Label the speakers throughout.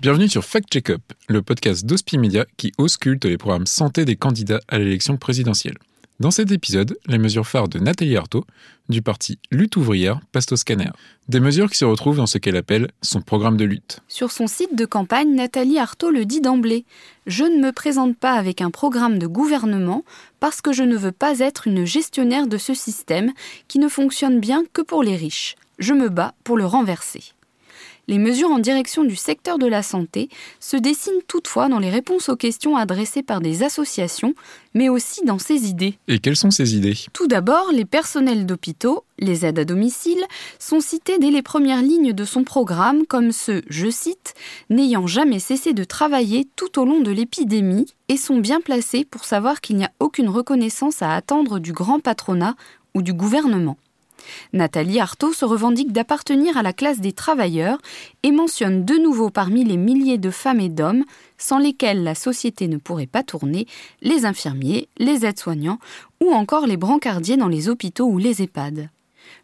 Speaker 1: Bienvenue sur Fact Check-up, le podcast d'Hospi Media qui ausculte les programmes santé des candidats à l'élection présidentielle. Dans cet épisode, les mesures phares de Nathalie Arthaud, du parti Lutte ouvrière, passent au scanner. Des mesures qui se retrouvent dans ce qu'elle appelle son programme de lutte.
Speaker 2: Sur son site de campagne, Nathalie Arthaud le dit d'emblée Je ne me présente pas avec un programme de gouvernement parce que je ne veux pas être une gestionnaire de ce système qui ne fonctionne bien que pour les riches. Je me bats pour le renverser. Les mesures en direction du secteur de la santé se dessinent toutefois dans les réponses aux questions adressées par des associations, mais aussi dans ses idées.
Speaker 1: Et quelles sont ces idées?
Speaker 2: Tout d'abord, les personnels d'hôpitaux, les aides à domicile, sont cités dès les premières lignes de son programme comme ceux, je cite, n'ayant jamais cessé de travailler tout au long de l'épidémie et sont bien placés pour savoir qu'il n'y a aucune reconnaissance à attendre du grand patronat ou du gouvernement. Nathalie Artaud se revendique d'appartenir à la classe des travailleurs et mentionne de nouveau parmi les milliers de femmes et d'hommes sans lesquels la société ne pourrait pas tourner les infirmiers, les aides-soignants ou encore les brancardiers dans les hôpitaux ou les EHPAD.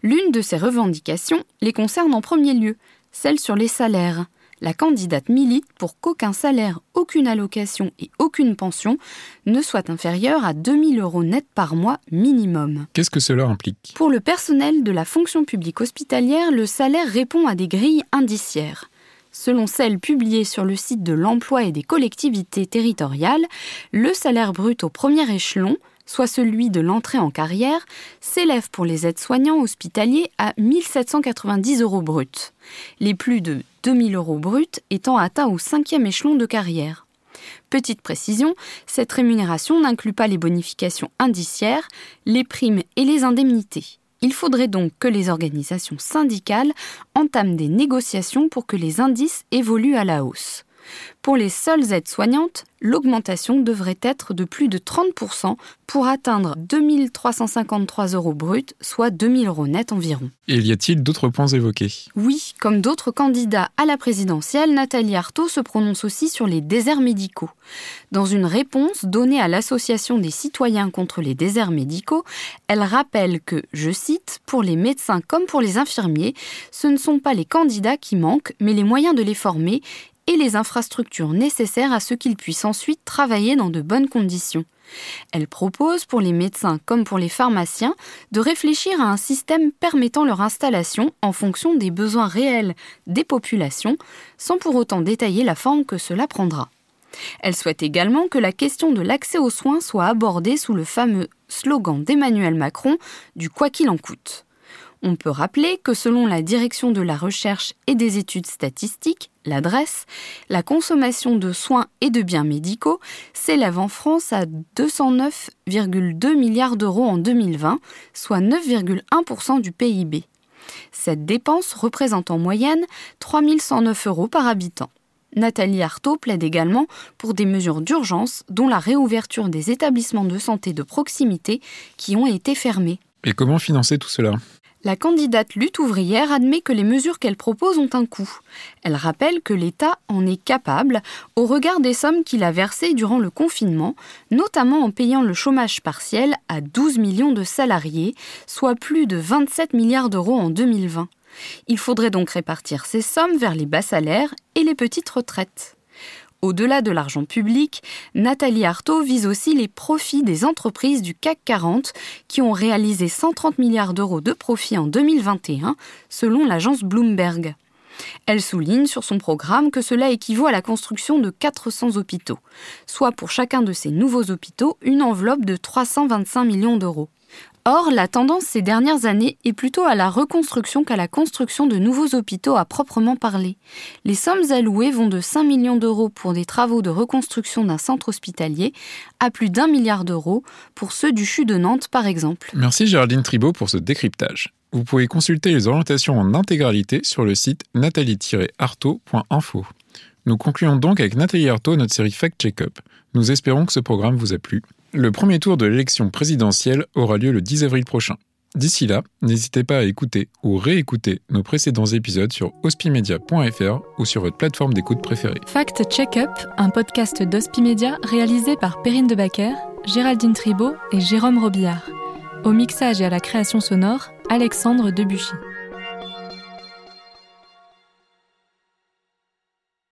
Speaker 2: L'une de ces revendications les concerne en premier lieu, celle sur les salaires la candidate milite pour qu'aucun salaire, aucune allocation et aucune pension ne soit inférieur à 2000 euros net par mois minimum.
Speaker 1: Qu'est-ce que cela implique?
Speaker 2: Pour le personnel de la fonction publique hospitalière, le salaire répond à des grilles indiciaires. Selon celles publiées sur le site de l'emploi et des collectivités territoriales, le salaire brut au premier échelon, soit celui de l'entrée en carrière, s'élève pour les aides-soignants hospitaliers à 1790 euros bruts. Les plus de 2000 euros bruts étant atteints au cinquième échelon de carrière. Petite précision, cette rémunération n'inclut pas les bonifications indiciaires, les primes et les indemnités. Il faudrait donc que les organisations syndicales entament des négociations pour que les indices évoluent à la hausse. Pour les seules aides soignantes, l'augmentation devrait être de plus de 30% pour atteindre 2353 euros bruts, soit 2000 euros net environ.
Speaker 1: Et y a-t-il d'autres points évoqués?
Speaker 2: Oui, comme d'autres candidats à la présidentielle, Nathalie Arthaud se prononce aussi sur les déserts médicaux. Dans une réponse donnée à l'Association des citoyens contre les déserts médicaux, elle rappelle que, je cite, pour les médecins comme pour les infirmiers, ce ne sont pas les candidats qui manquent, mais les moyens de les former et les infrastructures nécessaires à ce qu'ils puissent ensuite travailler dans de bonnes conditions. Elle propose pour les médecins comme pour les pharmaciens de réfléchir à un système permettant leur installation en fonction des besoins réels des populations, sans pour autant détailler la forme que cela prendra. Elle souhaite également que la question de l'accès aux soins soit abordée sous le fameux slogan d'Emmanuel Macron du quoi qu'il en coûte. On peut rappeler que selon la Direction de la recherche et des études statistiques, l'adresse, la consommation de soins et de biens médicaux s'élève en France à 209,2 milliards d'euros en 2020, soit 9,1% du PIB. Cette dépense représente en moyenne 3109 euros par habitant. Nathalie Artaud plaide également pour des mesures d'urgence, dont la réouverture des établissements de santé de proximité qui ont été fermés.
Speaker 1: Et comment financer tout cela?
Speaker 2: La candidate lutte ouvrière admet que les mesures qu'elle propose ont un coût. Elle rappelle que l'État en est capable au regard des sommes qu'il a versées durant le confinement, notamment en payant le chômage partiel à 12 millions de salariés, soit plus de 27 milliards d'euros en 2020. Il faudrait donc répartir ces sommes vers les bas salaires et les petites retraites. Au-delà de l'argent public, Nathalie Arthaud vise aussi les profits des entreprises du CAC 40 qui ont réalisé 130 milliards d'euros de profits en 2021, selon l'agence Bloomberg. Elle souligne sur son programme que cela équivaut à la construction de 400 hôpitaux, soit pour chacun de ces nouveaux hôpitaux une enveloppe de 325 millions d'euros. Or, la tendance ces dernières années est plutôt à la reconstruction qu'à la construction de nouveaux hôpitaux à proprement parler. Les sommes allouées vont de 5 millions d'euros pour des travaux de reconstruction d'un centre hospitalier à plus d'un milliard d'euros pour ceux du CHU de Nantes par exemple.
Speaker 1: Merci Géraldine Tribault pour ce décryptage. Vous pouvez consulter les orientations en intégralité sur le site nathalie-artaud.info. Nous concluons donc avec Nathalie Artaud notre série Fact Check-up. Nous espérons que ce programme vous a plu. Le premier tour de l'élection présidentielle aura lieu le 10 avril prochain. D'ici là, n'hésitez pas à écouter ou réécouter nos précédents épisodes sur hospimedia.fr ou sur votre plateforme d'écoute préférée.
Speaker 3: Fact Check-up, un podcast d'Hospimedia réalisé par Perrine Debacker, Géraldine Tribault et Jérôme Robillard. Au mixage et à la création sonore, Alexandre Debuchy.